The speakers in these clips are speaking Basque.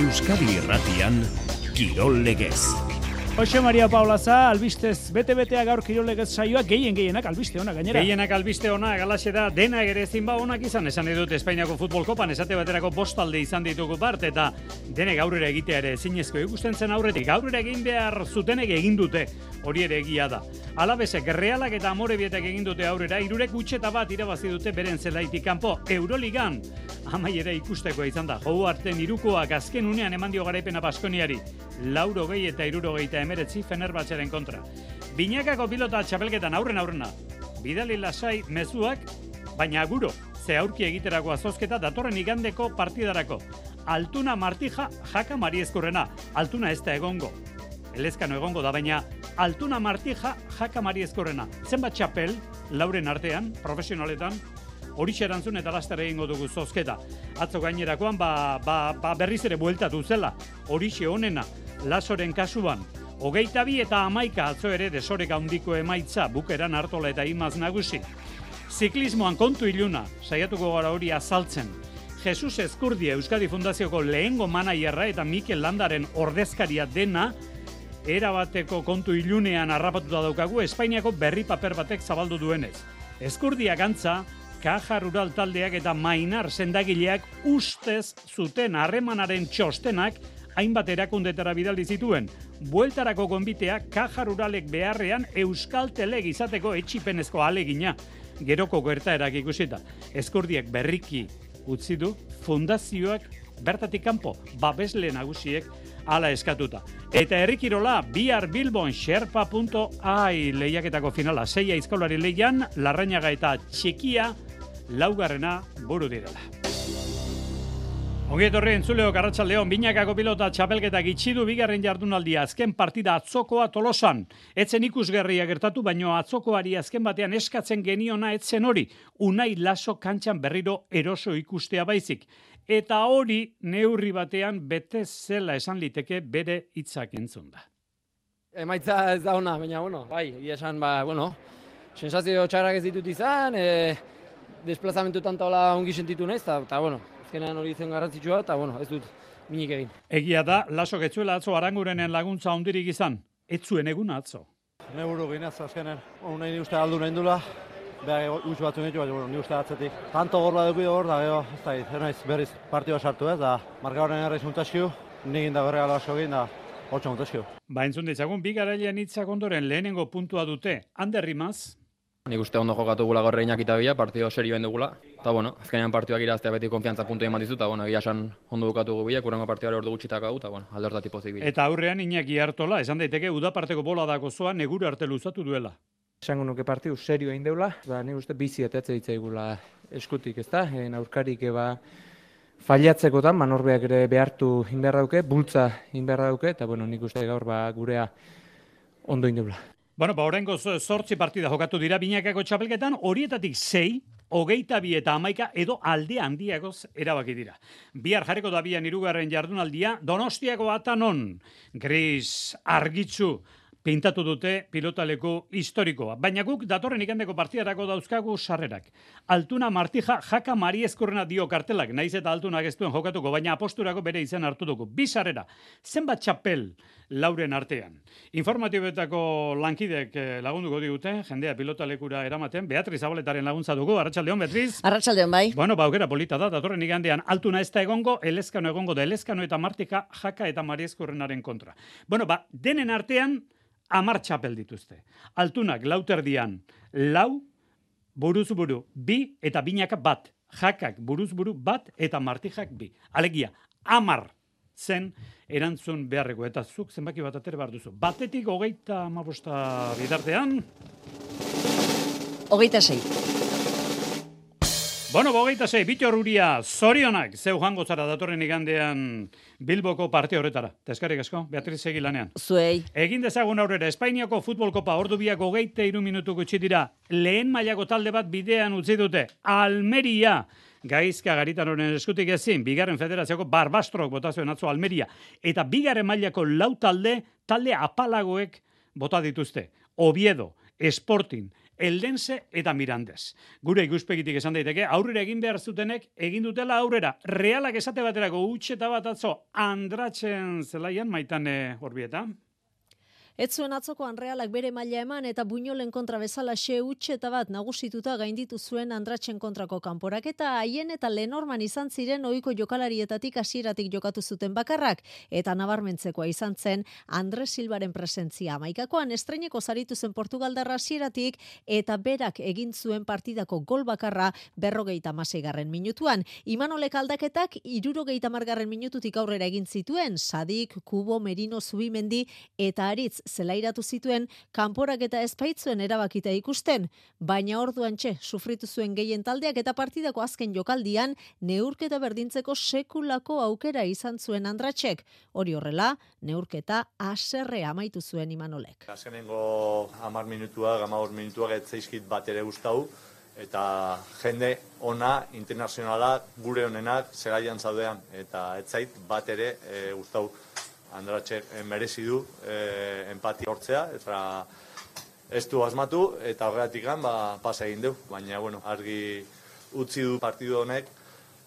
Euskadi Irratian Kirol Legez. Jose Maria Paulaza, albistez, bete-betea gaur kirolegez saioa, gehien gehienak albiste ona gainera. Gehienak albiste ona, galaxe da, dena ere ezin ba onak izan, esan edut Espainiako futbol kopan, esate baterako bostalde izan ditugu part, eta dene gaurera egitea ere zinezko ikusten zen aurretik, gaurera egin behar zutenek egin dute, hori ere egia da. Alabezek, realak eta amore bietek egin dute aurrera, irurek utxeta bat irabazi dute beren zelaitik kanpo, Euroligan, amai ere ikusteko izan da, jou arten irukoak azken unean eman dio garaipena Baskoniari, lauro gehi eta iruro gehi emeretzi Fenerbahçeren kontra. Binakako pilota txapelketan aurren aurrena. Bidali lasai mezuak, baina aguro, ze aurki egiterako azozketa datorren igandeko partidarako. Altuna martija jaka mariezkurrena, altuna ez da egongo. Elezkano egongo da, baina altuna martija jaka mariezkurrena. Zenbat txapel, lauren artean, profesionaletan, hori erantzun eta laster egingo dugu zozketa. Atzo gainerakoan, ba, ba, ba berriz ere bueltatu zela, hori honena, lasoren kasuan, Hogeita bi eta amaika atzo ere desorek handiko emaitza bukeran hartola eta imaz nagusi. Ziklismoan kontu iluna, saiatuko gara hori azaltzen. Jesus Eskurdi Euskadi Fundazioko lehengo manaierra eta Mikel Landaren ordezkaria dena, erabateko kontu ilunean harrapatuta daukagu Espainiako berri paper batek zabaldu duenez. Eskurdia gantza, Kaja Rural taldeak eta Mainar sendagileak ustez zuten harremanaren txostenak hainbat erakundetara bidaldi zituen. Bueltarako gonbitea kaja ruralek beharrean euskal teleg izateko etxipenezko alegina. Geroko gertaerak ikusita. Eskurdiek berriki utzi du fundazioak bertatik kanpo babesle nagusiek hala eskatuta. Eta herrikirola bihar Bilbon Sherpa.ai lehiaketako finala seia izkolari leian, larrainaga eta txikia laugarrena buru direla. Ongi etorri entzuleo Garratxaldeon, binakako pilota txapelketak itxidu bigarren jardunaldia azken partida atzokoa tolosan. Etzen ikusgerria gertatu, baino atzokoari azken batean eskatzen geniona etzen hori, unai laso kantxan berriro eroso ikustea baizik. Eta hori neurri batean bete zela esan liteke bere hitzak entzun da. Emaitza ez da ona, baina, bueno, bai, esan, ba, bueno, sensazio txarrak ez ditut izan, e, desplazamentu tantola ongi sentitu nahiz, eta, bueno, azkenean hori zen garrantzitsua eta bueno, ez dut minik egin. Egia da, laso getzuela atzo arangurenen laguntza ondirik izan, ez zuen egun atzo. Ne buru ginez azkenen, nahi ni uste aldu nahi dula, behar utxu batzu nitu, baina ni uste atzetik. Tanto gorla dugu hor, da gero, ez da, ez naiz berriz partioa sartu ez, da marka horren erraiz muntaskiu, nigin da berregala aso egin, da hotxa muntaskiu. Ba, entzun ditzagun, bi garailean hitzak ondoren lehenengo puntua dute, handerrimaz, Nik uste ondo jokatu gula gaur reinak eta bila, partio serioen dugula. Eta bueno, azkenean partioak iraztea beti konfiantza puntu eman dizu, eta bueno, egia esan ondo bukatu gu bila, kurengo partioare ordu gutxitak hau, eta bueno, aldertati pozik bila. Eta aurrean Iñaki hartola, esan daiteke udaparteko bola dago zoa negure arte luzatu duela. Esango nuke partiu serio egin deula, ba, nik uste bizi eta ditzaigula eskutik, ezta? En aurkarik eba failatzeko da, manorbeak ere behartu inberrauke, bultza inberrauke, eta bueno, nik uste gaur ba, gurea ondo indeula. Bueno, ba, horrengo zortzi partida jokatu dira binakako txapelketan, horietatik sei, hogeita bi eta amaika edo alde handiagoz erabaki dira. Bihar jareko da bian irugarren jardunaldia, donostiako atanon, gris, argitzu, pintatu dute pilotaleko historikoa. Baina guk datorren ikandeko partidarako dauzkagu sarrerak. Altuna Martija jaka Mari Eskurrena dio kartelak, naiz eta Altuna gestuen jokatuko, baina aposturako bere izen hartu dugu. Bi sarrera, zenbat txapel lauren artean. Informatibetako lankidek eh, lagunduko digute, jendea pilotalekura eramaten, Beatriz Abaletaren laguntza dugu, Arratxaldeon, Beatriz? Arratxaldeon, bai. Bueno, ba, polita da, datorren igandean, altuna ez da egongo, elezkano egongo da, elezkano eta martika jaka eta mariezkurrenaren kontra. Bueno, ba, denen artean, amar txapel dituzte. Altunak lauterdian lau, buruz buru bi eta binaka bat. Jakak buruz buru bat eta martijak bi. Alegia, amar zen erantzun beharreko. Eta zuk zenbaki bat atere behar duzu. Batetik hogeita amabosta bidartean. Hogeita sei. Bueno, bogeita zei, bito ruria, zorionak, zeu jango zara datorren igandean Bilboko parte horretara. Tezkarrik asko, Beatriz egi lanean. Zuei. Egin dezagun aurrera, Espainiako futbol kopa ordu biako geite iru minutu gutxi dira. Lehen mailako talde bat bidean utzi dute. Almeria. Gaizka garitan horren eskutik ezin, bigarren federazioko barbastrok botazioen atzo Almeria. Eta bigarren mailako lau talde, talde apalagoek bota dituzte. Oviedo, Sporting, Eldense eta Mirandes. Gure ikuspegitik esan daiteke, aurrera egin behar zutenek, egin dutela aurrera. Realak esate baterako utxeta bat atzo, andratzen zelaian, maitane horbieta. Ez zuen atzoko Anrealak bere maila eman eta Buñolen kontra bezala xe utxeta bat nagusituta gainditu zuen Andratzen kontrako kanporak eta haien eta Lenorman izan ziren ohiko jokalarietatik hasieratik jokatu zuten bakarrak eta nabarmentzekoa izan zen Andre Silbaren presentzia. Maikakoan estreineko zaritu zen Portugaldarra hasieratik eta berak egin zuen partidako gol bakarra berrogeita garren minutuan. Imanolek aldaketak irurogeita margarren minututik aurrera egin zituen, Sadik, Kubo, Merino, Zubimendi eta Aritz zelairatu zituen kanporak eta ezpaitzuen erabakita ikusten, baina orduan txe, sufritu zuen gehien taldeak eta partidako azken jokaldian neurketa berdintzeko sekulako aukera izan zuen andratxek. Hori horrela, neurketa aserre amaitu zuen imanolek. Azkenengo amar minutua, gama minutua getzeizkit bat ere guztau, eta jende ona, internazionala, gure honenak, zeraian zaudean, eta etzait bat ere e, guztau Andratxe eh, merezi du e, empati hortzea, eta ez du asmatu, eta horretik ba, pasa egin du, baina bueno, argi utzi du partidu honek,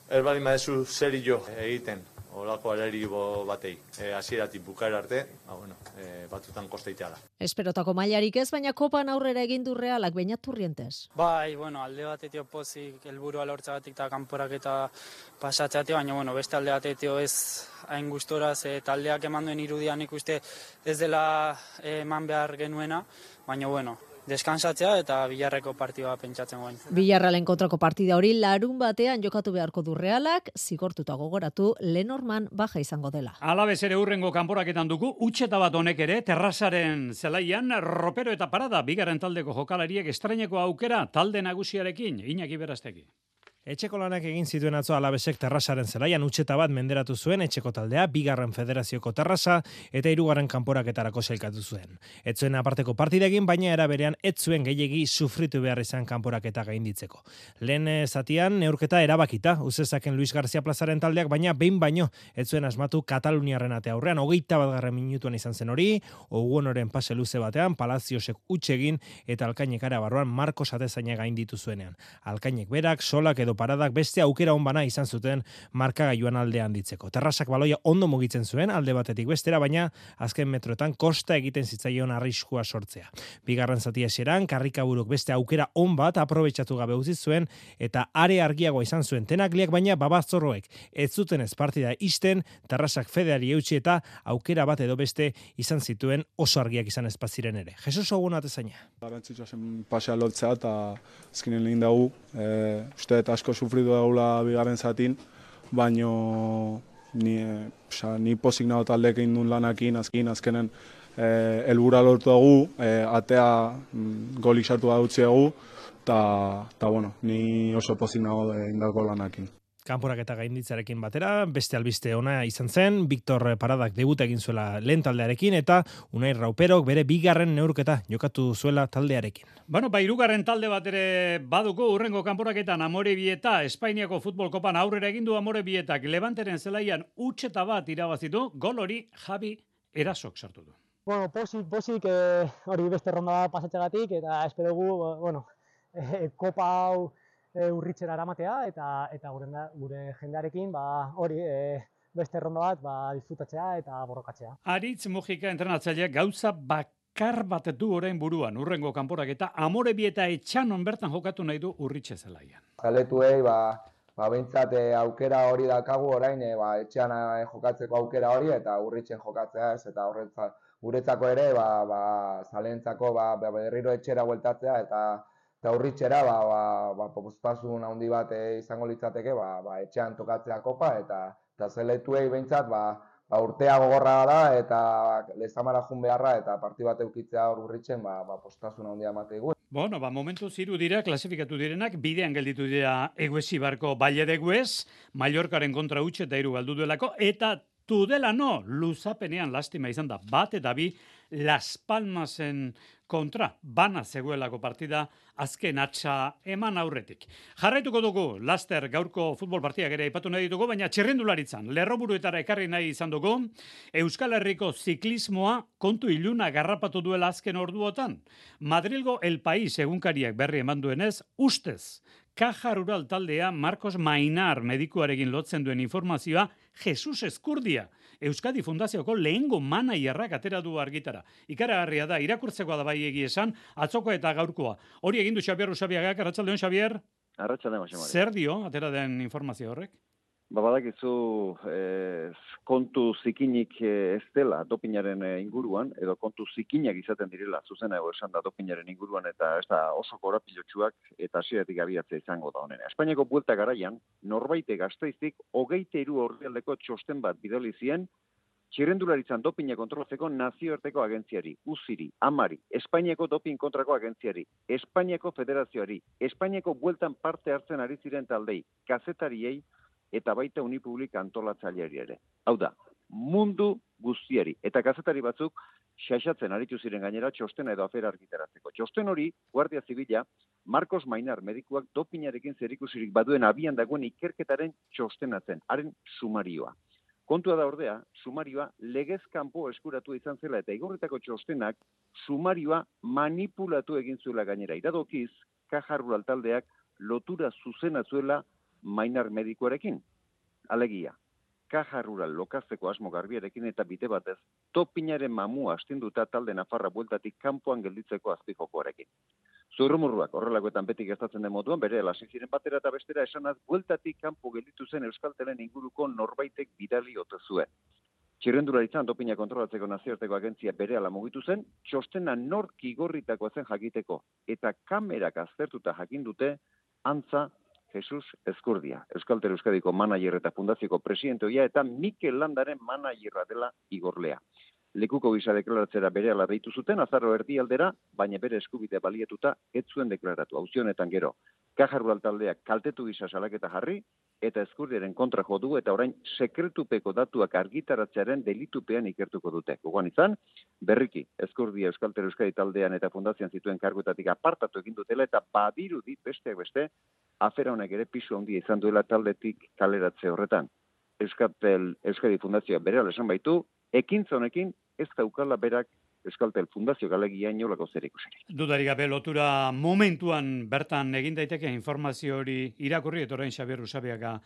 ez bali maezu zer egiten, olako aleri batei. E, Asieratik bukara arte, ba, bueno, e, batzutan kosteitea da. Esperotako mailarik ez, baina kopan aurrera egin du realak baina turrientez. Bai, bueno, alde batetio pozik, elburu alortza batik eta kanporak eta pasatzeatik, baina bueno, beste alde batetio ez hain gustora, ze taldeak eman duen irudian ikuste ez dela eman behar genuena, baina bueno, deskansatzea eta bilarreko partidua pentsatzen guen. Bilarralen kontrako partida hori larun batean jokatu beharko du realak, zigortuta gogoratu Lenorman baja izango dela. Alabez ere urrengo kanporaketan dugu, utxeta bat honek ere, terrazaren zelaian, ropero eta parada, bigaren taldeko jokalariek estraineko aukera talde nagusiarekin, inaki berazteki. Etxeko lanak egin zituen atzo alabesek terrasaren zelaian utxeta bat menderatu zuen etxeko taldea, bigarren federazioko terrasa eta hirugarren kanporaketarako selkatu zuen. Etzuen aparteko partidegin, baina era berean etzuen gehiegi sufritu behar izan kanporaketa gainditzeko. Lehen zatian neurketa erabakita, uzezaken Luis Garcia plazaren taldeak, baina behin baino etzuen asmatu Kataluniarren ate aurrean, hogeita bat garren minutuan izan zen hori, oguonoren pase luze batean, palaziosek utxegin eta alkainek ara barruan Marcos atezaina gainditu zuenean. Alkainek berak, solak edo paradak beste aukera on bana izan zuten markagailuan aldean ditzeko. Terrasak baloia ondo mugitzen zuen alde batetik bestera, baina azken metroetan kosta egiten zitzaion arriskua sortzea. Bigarren zati eseran, karrikaburuk beste aukera on bat aprobetsatu gabe utzi zuen eta are argiago izan zuen tenakliak, baina babazzorroek ez zuten ez partida isten, terrasak fedeari eutxi eta aukera bat edo beste izan zituen oso argiak izan espaziren ere. Jesus Ogun atezaina. Garantzitsua zen pasea lotzea eta ezkinen lehen dugu, e, uste eta asko sufridu daula bigarren zatin, baino ni, e, ni pozik nago taldekin duen lanakin, azkin, azkenen e, elbura lortu dugu, e, atea mm, golik sartu da dugu, eta bueno, ni oso pozik nago indalko lanakin kanporak eta gainditzarekin batera, beste albiste ona izan zen, Victor Paradak debuta egin zuela lehen taldearekin, eta Unai Rauperok bere bigarren neurketa jokatu zuela taldearekin. Bueno, ba, irugarren talde bat ere baduko urrengo kanporaketan Amore Bieta, Espainiako futbol kopan aurrera egindu Amore Bietak, Levanteren zelaian utxeta bat irabazitu, gol hori Javi Erasok sartu du. Bueno, posik, posik, eh, hori beste ronda pasatxagatik, eta espero gu, bueno, eh, kopa hau, e, urritzera eramatea eta eta gure, gure jendearekin ba hori e, beste errondo bat ba disfrutatzea eta borrokatzea. Aritz Mujika entrenatzailea gauza bakar bat du orain buruan urrengo kanporak eta amore bi eta etxanon bertan jokatu nahi du urritxe zelaian. Zaletuei ba ba beintzat e, aukera hori dakagu orain e, ba etxean jokatzeko aukera hori eta urritzen jokatzea ez eta horretzat guretzako ere ba ba zalentzako ba, ba berriro etxera bueltatzea eta eta urritxera ba, ba, ba, popoztasun handi bat eh, izango litzateke ba, ba, etxean tokatzea kopa eta eta zeletuei behintzat ba, ba, urtea gogorra da eta lezamara jun beharra eta parti bat eukitzea hor urritzen ba, ba, postasun handia emate gu. Bueno, ba, momentu ziru dira, klasifikatu direnak, bidean gelditu dira eguesi barko baile de Mallorcaren kontra utxe eta iru galdu duelako, eta Tudela no, luzapenean lastima izan da, bat eta bi, Las Palmasen kontra, bana zegoelako partida azken atxa eman aurretik. Jarraituko dugu, laster gaurko futbol partiak ere ipatu nahi ditugu, baina txerrendularitzan, lerroburuetara ekarri nahi izan dugu, Euskal Herriko ziklismoa kontu iluna garrapatu duela azken orduotan. Madrilgo El País egunkariak berri eman duenez, ustez, Kaja Rural taldea Marcos Mainar medikuarekin lotzen duen informazioa Jesus Eskurdia, Euskadi Fundazioko lehengo manaierrak atera du argitara. Ikaragarria da, irakurtzekoa da bai egi esan, atzoko eta gaurkoa. Hori egin du Xabier Usabiagak, Arratxaldeon Xabier? Arratxaldeon, Xabier. Zer dio, atera den informazio horrek? Ba, badakizu eh, kontu zikinik eh, ez dela dopinaren eh, inguruan, edo kontu zikinak izaten direla, zuzena ego esan da dopinaren inguruan, eta ez da oso korapilotxuak eta asiatik abiatzea izango da honen. Espainiako buelta garaian, norbaite gazteizik, hogeite iru horrialdeko txosten bat bidali zien, txirrendularitzan dopina kontrolatzeko nazioarteko agentziari, uziri, amari, Espainiako dopin kontrako agentziari, Espainiako federazioari, Espainiako bueltan parte hartzen ari ziren taldei, kazetariei, eta baita unipublik antolatzaileari ere. Hau da, mundu guztiari. Eta kazetari batzuk xaxatzen aritu ziren gainera txostena edo afera argitaratzeko. Txosten hori, Guardia Zibila, Marcos Mainar medikuak dopinarekin zerikusirik baduen abian dagoen ikerketaren txostenatzen, haren sumarioa. Kontua da ordea, sumarioa legez kanpo eskuratu izan zela eta igorretako txostenak sumarioa manipulatu egin zuela gainera. Iradokiz, kajarru altaldeak lotura zuzena zuela mainar medikoarekin. Alegia, kaja rural lokazteko asmo garbiarekin eta bide batez, topinaren mamu astinduta talde nafarra bueltatik kanpoan gelditzeko azpijokoarekin. Zurrumurruak horrelakoetan beti gertatzen den moduan, bere ziren batera eta bestera esanaz, bueltatik kanpo gelditu zen Euskaltelen inguruko norbaitek bidali ote zuen. Txirrendura izan dopina kontrolatzeko nazioarteko agentzia bere ala mugitu zen, txostena nork igorritako zen jakiteko, eta kamerak aztertuta jakindute, antza Jesus Eskurdia, Euskalter Euskadiko manager eta fundazioko presidente eta Mikel Landaren managerra dela igorlea. Lekuko gisa deklaratzera bere ala deitu zuten, azarro erdi aldera, baina bere eskubide balietuta ez zuen deklaratu, hauzionetan gero. Kajarru taldeak kaltetu gisa salaketa jarri, eta eskurdiaren kontra jo du, eta orain sekretupeko datuak argitaratzearen delitupean ikertuko dute. Gogoan izan, berriki, eskurdia Euskalter Euskadi taldean eta fundazian zituen karguetatik apartatu egin dutela, eta badiru dit besteak beste, afera honek ere pisu handia izan duela taldetik kaleratze horretan. Euskatel Euskadi Fundazioa bere esan baitu, ekintza honekin ez daukala berak Euskaltel Fundazio galegia inolako zer ikusirik. Dudarik gabe lotura momentuan bertan egin daiteke informazio hori irakurri eta orain Xabier Usabiaga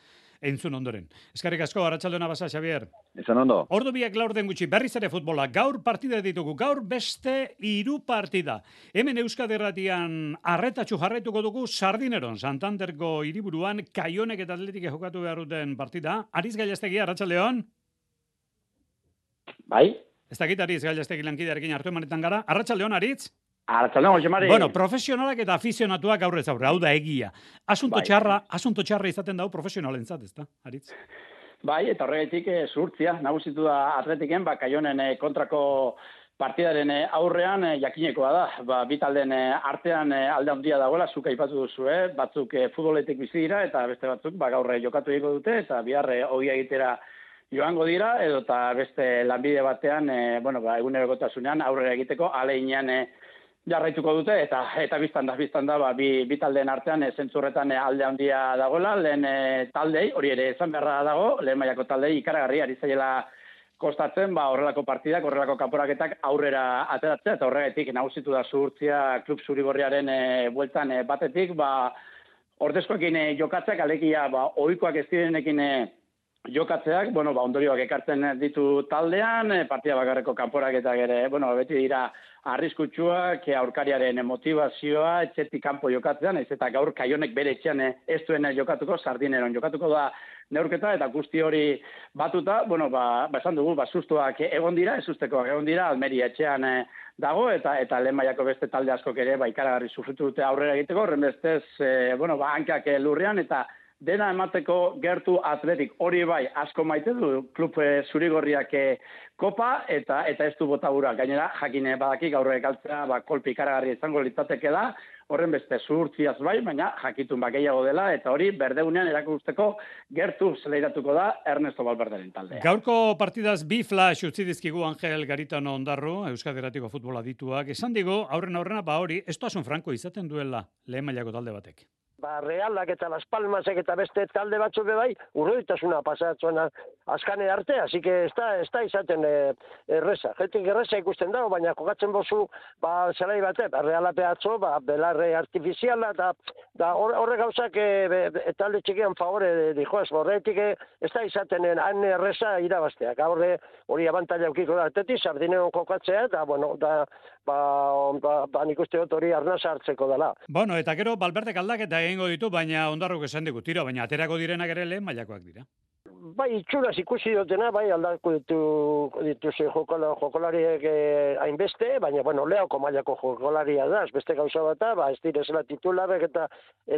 entzun ondoren. Eskarrik asko, Arratxaldona basa, Xabier. Esan ondo. Ordu biak laur den gutxi, berriz ere futbola, gaur partida ditugu, gaur beste hiru partida. Hemen Euskaderratian arretatxu jarraituko dugu Sardineron, Santanderko hiriburuan kaionek eta atletik jokatu behar duten partida. Ariz Gailastegi, Arratxaldeon? Bai. Ez dakit ariz gailaztegi lankidearekin hartu emanetan gara. Arratxaldeon, aritz? Arratxaldeon, Jose Bueno, profesionalak eta afizionatuak aurrez aurre, hau da egia. Asunto bai. txarra, asunto txarra izaten dau profesionalen zat, ez da, aritz? Bai, eta horregatik e, zurtzia, nagusitu da atletiken, ba, kaionen e, kontrako partidaren e, aurrean jakinekoa da. Ba, bitaldeen e, artean alde handia dagoela, zuka ipatu duzu, eh? batzuk futboletik bizi dira, eta beste batzuk, ba, gaurre jokatu egiko dute, eta biharre hori egitera joango dira, edo eta beste lanbide batean, e, bueno, ba, egunerokotasunean aurrera egiteko, aleinean e, jarraituko dute, eta eta biztan da, biztan da, ba, bi, bi taldeen artean, e, zentzurretan e, alde handia dagoela, lehen e, taldei, hori ere esan beharra dago, lehen maiako taldei ikaragarri ari zaiela kostatzen, ba, horrelako partidak, horrelako kaporaketak aurrera ateratzea, eta horregatik nagusitu da zuhurtzia klub zurigorriaren e, bueltan e, batetik, ba, ordezkoekin e, jokatzeak, alekia, ba, oikoak ez direnekin e, jokatzeak, bueno, ba, ondorioak ekartzen ditu taldean, e, partia bakarreko kanporak eta gere, bueno, beti dira arriskutsuak, aurkariaren motivazioa, etxetik kanpo jokatzean, ez eta gaur kaionek bere etxean eh, ez duen jokatuko, sardineron jokatuko da neurketa, eta guzti hori batuta, bueno, ba, ba esan dugu, ba, sustuak egon dira, ez ustekoak egon dira, almeria etxean eh, dago, eta eta lehen beste talde asko ere, ba, ikaragarri sufritu dute aurrera egiteko, horren bestez, e, bueno, ba, hankak lurrean, eta dena emateko gertu atletik hori bai asko maite du klub e, zurigorriak e, kopa eta eta ez du bota Gainera, jakine badaki gaur ekaltzea ba, kolpi ikaragarri izango litzateke da. horren beste zuhurtziaz bai, baina jakitun bakeiago dela, eta hori berdeunean erakusteko gertu zeleiratuko da Ernesto Balberderen taldea. Gaurko partidaz bi flash utzi dizkigu Angel Garitano ondarru, Euskadi Eratiko futbola dituak. Esan digo, aurren aurrena, ba hori, ez franko izaten duela lehen mailako talde batek ba, realak eta las palmasek eta beste talde batzu be bai, urroitasuna pasatzen askane arte, así que está está izaten e, erresa. Gente erresa ikusten dago, baina kokatzen bozu ba zelai bate, ba reala peatzo, ba belarre artifiziala da da horre gauzak e, talde txikian favore dijo es horretik ez da izaten han erresa irabaztea. Gaur hori abantaila ukiko da teti sardineon kokatzea eta bueno, da ba ba, ba nik uste dut hori arna sartzeko dela. Bueno, eta gero Balberde aldaketa egingo ditu, baina ondarruk esan digu tiro, baina aterako direnak ere lehen mailakoak dira bai, itxuraz ikusi dutena, bai, aldako ditu, dituzte jokola, jokolariek eh, hainbeste, baina, bueno, leoko mailako jokolaria da, beste gauza bat, ba, ez direzela titularek eta,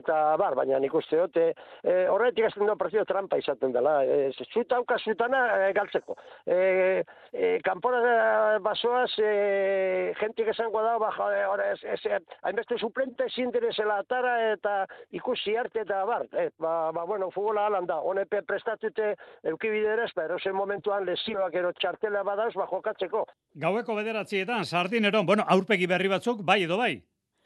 eta, bar, baina nik uste dute, eh, horretik ez da partio trampa izaten dela, eh, zuta auka zutana eh, galtzeko. Eh, eh, kanpora basoaz, eh, jentik esango da, ba, jode, ez, ez, hainbeste suplente zindirezela atara eta ikusi arte eta, bar, eh, ba, ba, bueno, futbola alan da, honepe prestatute eukibideraz, ba, erosen momentuan lesioak ero txartela badaz, ba, jokatzeko. Gaueko bederatzietan, sardineron, bueno, aurpegi berri batzuk, bai edo bai?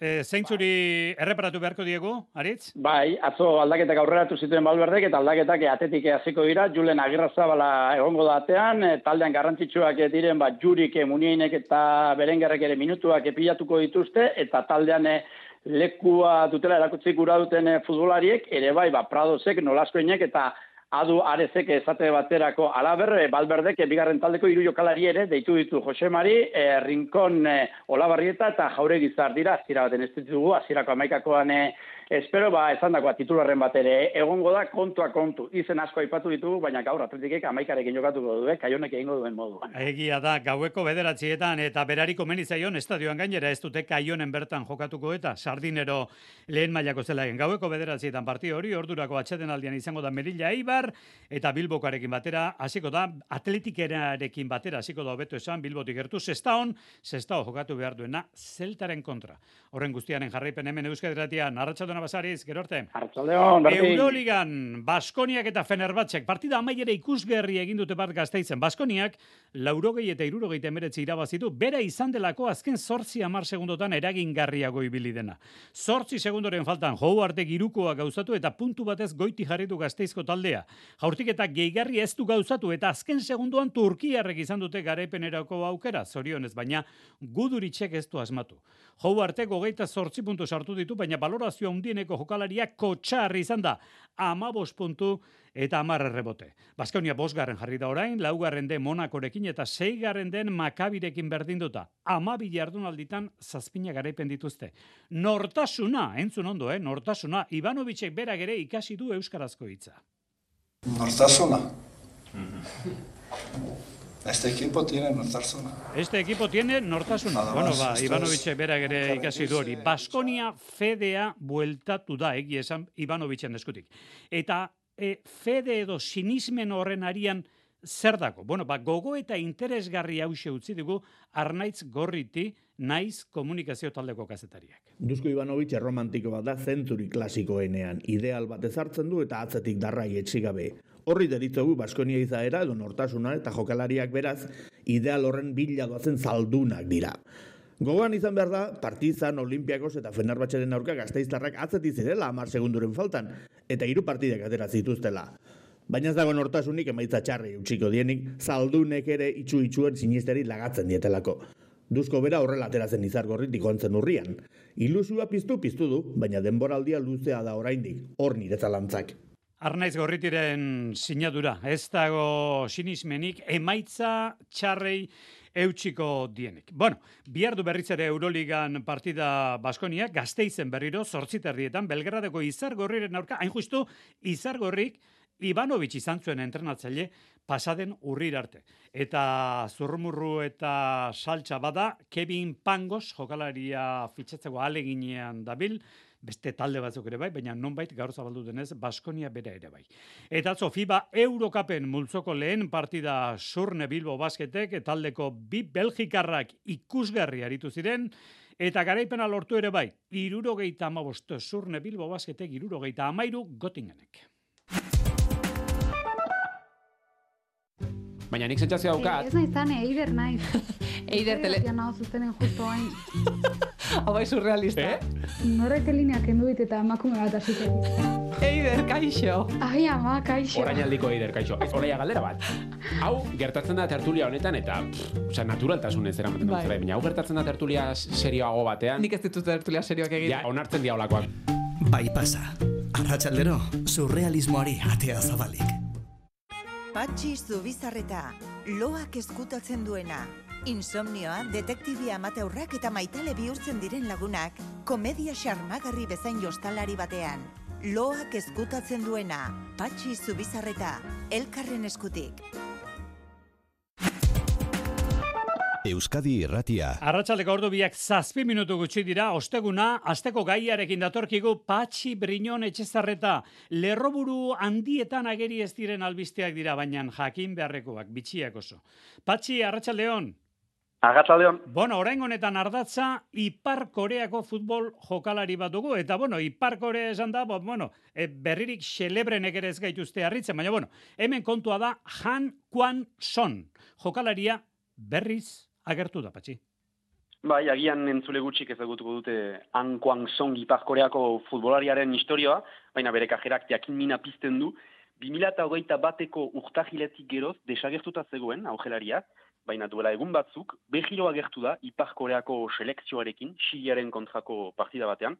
E, zeintzuri erreparatu beharko diegu, Aritz? Bai, atzo aldaketak aurreratu zituen balberdek eta aldaketak atetik hasiko dira, Julen Agirrazabala egongo da atean, e, taldean garrantzitsuak diren, ba, jurik emunienek eta berengerrek ere minutuak epilatuko dituzte, eta taldean e, lekua dutela erakutzik gura duten e, futbolariek, ere bai, ba, Pradosek, Nolaskoinek eta adu arezek esate baterako alaber, balberdek, bigarren taldeko hiru jokalari ere, deitu ditu Jose Mari, e, Rincon e, Olabarrieta eta Jaure Gizar dira, azira baten ez ditugu, azirako amaikakoan e, espero ba esan dagoa titularren bat ere egongo da kontua kontu. Izen asko aipatu ditugu, baina gaur atletikek amaikarekin jokatuko du, eh? kaionek egingo duen moduan. Egia da, gaueko bederatzietan eta berari komeni zaion estadioan gainera ez dute kaionen bertan jokatuko eta sardinero lehen mailako zela egin. Gaueko bederatzietan partio hori, ordurako atxeten aldian izango da Merilla Eibar eta Bilbokarekin batera, hasiko da atletikerarekin batera, hasiko da hobeto esan Bilbotik gertu, zestaon, zestao jokatu behar duena zeltaren kontra. Horren guztiaren jarraipen hemen euskaderatian, arratxadona basariz, gero arte. Arratxaldeon, Euroligan, Baskoniak eta Fenerbatzek, partida amaiere ikusgerri egin dute bat gazteizen. Baskoniak, laurogei eta irurogei temeretzi irabazitu, bera izan delako azken sortzi amar segundotan eragingarriago ibili dena. Sortzi segundoren faltan, jou arte girukoa gauzatu eta puntu batez goiti jarritu gazteizko taldea. Jaurtik eta gehigarri ez du gauzatu eta azken segunduan Turkiarrek izan dute garaipenerako aukera, zorionez, baina guduritxek ez du asmatu. Jou arte gogeita sortzi puntu sartu ditu, baina balorazioa handieneko jokalaria kotxarri izan da. Ama puntu eta amarre rebote. Baskonia bosgarren jarri da orain, laugarren den Monakorekin eta seigarren den Makabirekin berdin duta. Ama bilardun alditan zazpina garaipen dituzte. Nortasuna, entzun ondo, eh? Nortasuna, Ivanovicek berak ere ikasi du euskarazko hitza. Nortasuna. Este equipo tiene nortasuna. Este equipo tiene nortasuna. Bueno, ba, Ivanovic berak ere ikasi du hori. Baskonia fedea bueltatu da, egi esan Ivanovicen eskutik. Eta e, fede edo sinismen horren arian zer dago? Bueno, ba, gogo eta interesgarri hause utzi dugu arnaitz gorriti naiz komunikazio taldeko kazetariak. Duzko Ivanovic erromantiko bat da zentzuri klasikoenean. Ideal bat ezartzen du eta atzetik darrai etxigabe. Horri deritzogu Baskonia izaera edo nortasuna eta jokalariak beraz ideal horren bila doazen zaldunak dira. Gogoan izan behar da, partizan, olimpiakos eta fenarbatxeren aurka gazteiztarrak atzeti zirela amar segunduren faltan, eta hiru partidak atera zituztela. Baina ez dago nortasunik emaitza txarri utxiko dienik, zaldunek ere itxu itxuen sinisteri lagatzen dietelako. Duzko bera horrela ateratzen izar gorritik ontzen urrian. Ilusua piztu piztu du, baina denboraldia luzea da oraindik, hor nire zalantzak. Arnaiz gorritiren sinadura, ez dago sinismenik, emaitza txarrei eutxiko dienik. Bueno, bihar du berriz ere Euroligan partida Baskonia, gazteizen berriro, sortziterrietan, Belgradeko izargorriren aurka, hain justu, izargorrik, Ivanovic izan zuen entrenatzaile pasaden urrir arte. Eta zurrumurru eta saltza bada, Kevin Pangos, jokalaria fitxatzeko aleginean dabil, beste talde batzuk ere bai, baina nonbait gaur zabaldu denez Baskonia bere ere bai. Eta atzo FIBA Eurokapen multzoko lehen partida Surne Bilbo Basketek taldeko bi Belgikarrak ikusgarri aritu ziren Eta garaipena lortu ere bai, irurogeita amabost zurne Bilbo basketek, irurogeita amairu gotingenek. Baina nik sentsazio daukat. Ez nahi zan, eider naiz. Eider tele... Ja nago zuzenen justo hain. Hau bai surrealista. Eh? Norrek linea kendu dit eta emakume bat asitek. Eider, kaixo. Ai, ama, kaixo. Orain aldiko eider, kaixo. Ez galdera bat. Hau, gertatzen da tertulia honetan eta, pff, osea, naturaltasunez eramaten dut Bai. zera. Baina hau gertatzen da tertulia serioago batean. Nik ez ditut tertulia serioak egin. Ja, onartzen diaulakoak. Bai pasa. Arratxaldero, surrealismoari atea zabalik. Patxi Zubizarreta, loak eskutatzen duena. Insomnioa, detektibia amateurrak eta maitale bihurtzen diren lagunak, komedia xarmagarri bezain jostalari batean. Loak eskutatzen duena, Patxi Zubizarreta, elkarren eskutik. Euskadi Irratia. Arratxaldeko ordu biak zazpi minutu gutxi dira, osteguna, asteko gaiarekin datorkigu Patxi Briñon etxezarreta. Lerroburu handietan ageri ez diren albisteak dira, baina jakin beharrekoak, bitxiak oso. Patxi, Arratxaldeon. Arratxaldeon. Bueno, orain honetan ardatza, Ipar Koreako futbol jokalari bat dugu, eta bueno, Ipar Korea esan da, bo, bueno, e, berririk xelebrenek ere ez gaituzte harritzen, baina bueno, hemen kontua da Han Kwan Son, jokalaria berriz agertu da, patxi. Bai, agian entzule gutxik ezagutuko dute Han Kwang Song Ipar Koreako futbolariaren historioa, baina bere kajerak jakin mina pizten du. 2008 bateko urtahiletik geroz desagertuta zegoen aujelaria, baina duela egun batzuk, behiro agertu da Ipar Koreako selekzioarekin, Xiliaren kontrako partida batean.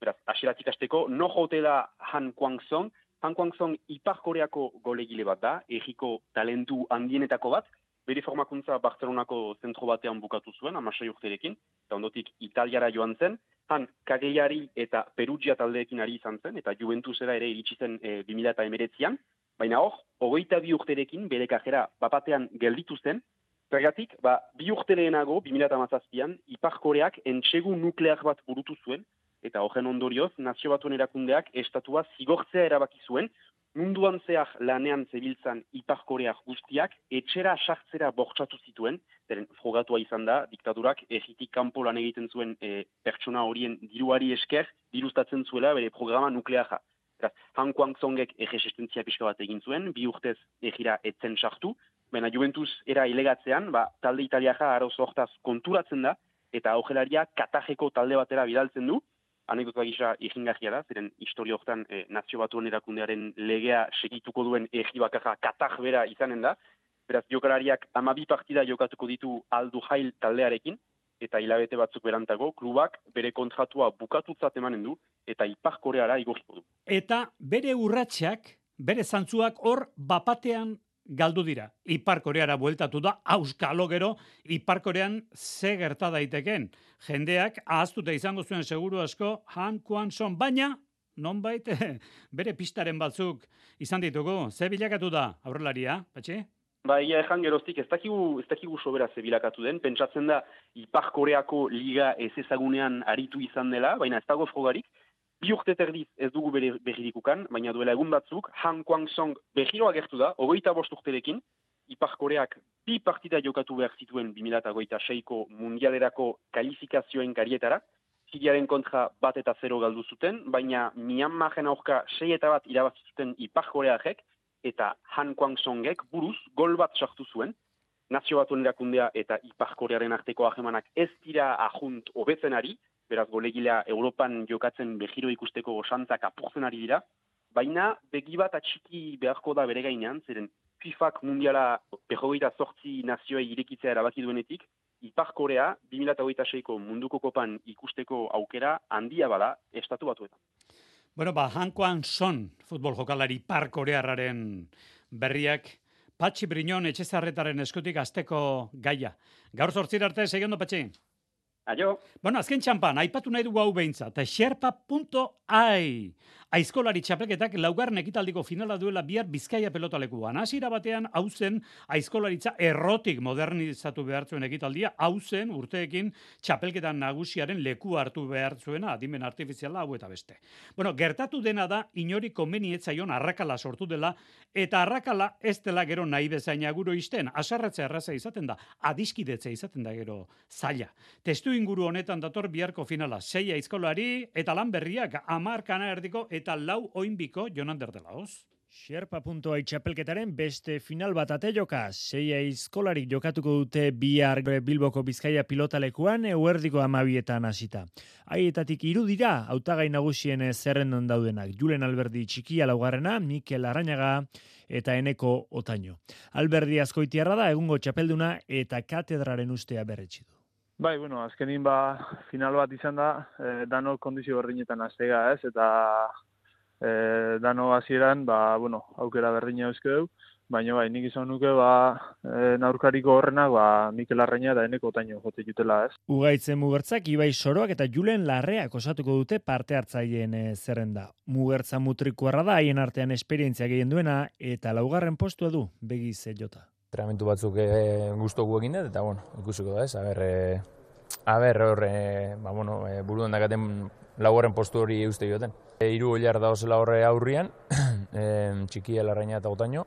Beraz, asiratik asteko, no jote da Han Kwang Song, Han Kwang Song Ipar Koreako golegile bat da, egiko talentu handienetako bat, bere formakuntza Barcelonako zentro batean bukatu zuen, amasai urterekin, eta ondotik Italiara joan zen, han Kageiari eta Perugia taldeekin ari izan zen, eta Juventusera ere iritsi zen e, 2008an, baina hor, hogeita bi urterekin bere kajera bapatean gelditu zen, Zergatik, ba, bi urte lehenago, 2008an, Ipar Koreak entsegu nuklear bat burutu zuen, eta horren ondorioz, nazio batuen erakundeak estatua zigortzea erabaki zuen, munduan zehar lanean zebiltzan Ipar Koreak guztiak, etxera sartzera bortxatu zituen, zeren frogatua izan da, diktadurak egitik kanpo lan egiten zuen e, pertsona horien diruari esker, dirustatzen zuela bere programa nukleara. Beraz, Han Kwang Songek erresistentzia pixka bat egin zuen, bi urtez egira etzen sartu, baina Juventus era ilegatzean, ba, talde italiaja aroz hortaz konturatzen da, eta aujelaria katajeko talde batera bidaltzen du, anekdota gisa egingarria da, ziren historio hortan e, nazio batuen erakundearen legea segituko duen egi bakarra kataj bera izanen da, beraz jokalariak amabi partida jokatuko ditu aldu jail taldearekin, eta hilabete batzuk berantago, klubak bere kontratua bukatutzat emanen du, eta ipar koreara igorriko du. Eta bere urratxak, bere zantzuak hor bapatean galdu dira. Ipar Koreara bueltatu da, auskalo gero, Ipar Korean ze gerta daiteken. Jendeak ahaztuta izango zuen seguru asko Han Kwan Son, baina nonbait bere pistaren batzuk izan ditugu. Ze bilakatu da aurrelaria, patxi? Ba, ia ejan geroztik, ez dakigu, ez dakigu sobera ze bilakatu den, pentsatzen da Ipar Koreako liga ez ezagunean aritu izan dela, baina ez dago frogarik, bi urte terdiz ez dugu bere behirikukan, baina duela egun batzuk, Han Kwang Song behiro agertu da, hogeita bost urterekin, Ipar Koreak bi partida jokatu behar zituen 2006ko mundialerako kalifikazioen karietara, Siriaren kontra bat eta zero galdu zuten, baina Myanmaren aurka sei eta bat irabazi zuten Ipar Koreakek, eta Han Kwang Songek buruz gol bat sartu zuen, nazio batuen erakundea eta Ipar Korearen arteko ahemanak ez dira ajunt hobetzen ari, beraz golegilea Europan jokatzen behiro ikusteko osantzak apurtzen ari dira, baina begi bat atxiki beharko da bere gainean, zeren FIFAk mundiala behogeita sortzi nazioa irekitzea erabaki duenetik, Ipar Korea 2026ko munduko kopan ikusteko aukera handia bada estatu batuetan. Bueno, ba, Han Kwan Son, futbol jokalari Ipar Korearraren berriak, Patxi Briñon etxezarretaren eskutik azteko gaia. Gaur sortzir arte, segiondo, Patxi? Aio. Bueno, azken txampan, aipatu nahi dugu hau behintza, eta xerpa.ai. Aizkolari txapelketak laugarren ekitaldiko finala duela bihar Bizkaia pelotalekuan. Hasiera batean hau zen aizkolaritza errotik modernizatu behar zuen ekitaldia, hau zen urteekin txapelketan nagusiaren leku hartu behar zuena adimen artifiziala hau eta beste. Bueno, gertatu dena da inori konbenietzaion arrakala sortu dela eta arrakala ez dela gero nahi bezain aguro isten, asarratzea erraza izaten da, adiskidetzea izaten da gero zaila. Testu inguru honetan dator biharko finala, sei aizkolari eta lan berriak amar kana erdiko eta lau oinbiko jonan derdelaoz. Xerpa.ai txapelketaren beste final bat ate joka. Sei aizkolarik jokatuko dute bihar Bilboko Bizkaia pilotalekuan euerdiko amabietan hasita. Haietatik hiru dira hautagai nagusien zerrendon daudenak. Julen Alberdi txikia laugarrena, Mikel Arañaga eta Eneko Otaino. Alberdi azkoitiarra da egungo txapelduna eta katedraren ustea berretsi. Bai, bueno, azkenin ba final bat izan da, eh, dano kondizio berdinetan aztega, ez? Eta e, dano hasieran ba, bueno, aukera berdina euske du, baina bai, nik izan nuke ba, e, naurkariko horrenak ba, Mikel Arreina eta Eneko Taino jote jutela, ez? Ugaitzen mugertzak, Ibai Soroak eta Julen Larreak osatuko dute parte hartzaileen e, zerrenda. Mugertza mutrikuarra da, haien artean esperientzia gehien duena, eta laugarren postua du, begiz jota. Entrenamentu batzuk e, guztoku egin dut, eta bueno, ikusiko da ez, aber, e, aber hor, e, ba, bueno, e, buruan dakaten laugarren postu hori uste joten. E, iru hilar da horre aurrian, e, txikia larraina eta gotaino,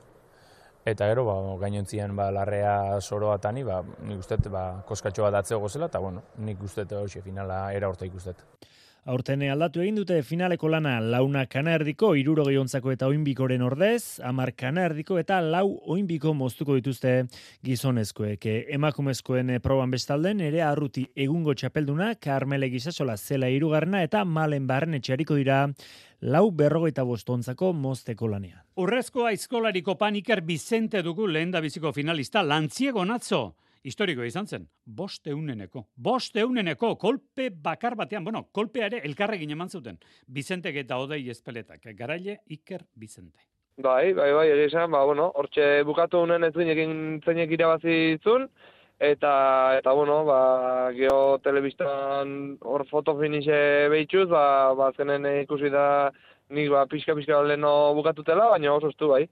eta gero, ba, gainontzian ba, larrea soroa tani, ba, nik uste, ba, koskatxo bat atzeo gozela, eta bueno, nik uste, hoxe, finala era horta ikustet. Aurten aldatu egin dute finaleko lana launa kana erdiko, iruro gehiontzako eta oinbikoren ordez, amar kana erdiko eta lau oinbiko moztuko dituzte gizonezkoek. Emakumezkoen proban bestalden, ere arruti egungo txapelduna, Carmele Gizasola zela irugarna eta malen barren etxariko dira lau berrogeita bostontzako mozteko lanean. Urrezko aizkolariko paniker Bizente dugu lehen da biziko finalista, lantziego natzo historiko izan zen, boste euneneko. Boste euneneko, kolpe bakar batean, bueno, kolpea ere elkarregin eman zuten. Bizentek eta odei espeletak, garaile Iker Bizente. Bai, bai, bai, egizan, ba, bueno, hortxe bukatu unen ez zeinekin zeinek irabazitzun, eta, eta, bueno, ba, geho telebistan hor fotofinixe behitxuz, ba, ba, zenen ikusi da nik, ba, pixka-pixka leheno bukatutela, baina oso estu, bai.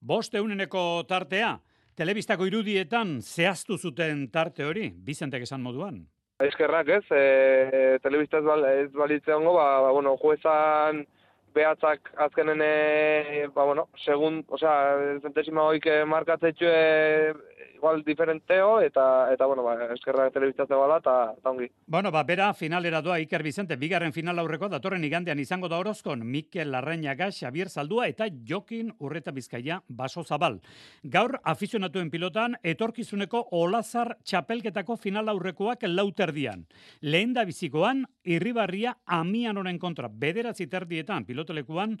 Boste euneneko tartea, telebistako irudietan zehaztu zuten tarte hori, Bizentek esan moduan. Eskerrak ez, e, telebista ez, bal, ez balitze hongo, ba, ba, bueno, juezan behatzak azkenen, e, ba, bueno, segun, osea, zentesima hoik markatzetxue igual diferenteo eta eta bueno, ba eskerra telebistazio bala ta ta ongi. Bueno, ba bera finalera doa Iker Vicente bigarren final aurreko datorren igandean izango da Orozkon Mikel Larrañaga, Xavier Saldua eta Jokin Urreta Bizkaia Baso Zabal. Gaur afizionatuen pilotan etorkizuneko Olazar txapelketako final aurrekoak lauterdian. Lehen da bizikoan Irribarria Amian honen kontra bederatzi terdietan pilotolekuan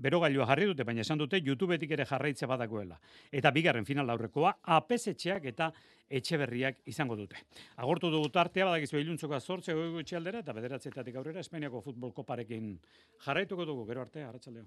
berogailua jarri dute, baina esan dute YouTubetik ere jarraitze badagoela. Eta bigarren final aurrekoa apesetxeak eta etxeberriak izango dute. Agortu dugu tartea, badakizu iluntzoko azortze goigu aldera eta bederatzetatik aurrera Espainiako futbol koparekin jarraituko dugu, gero artea, hartxaldeo.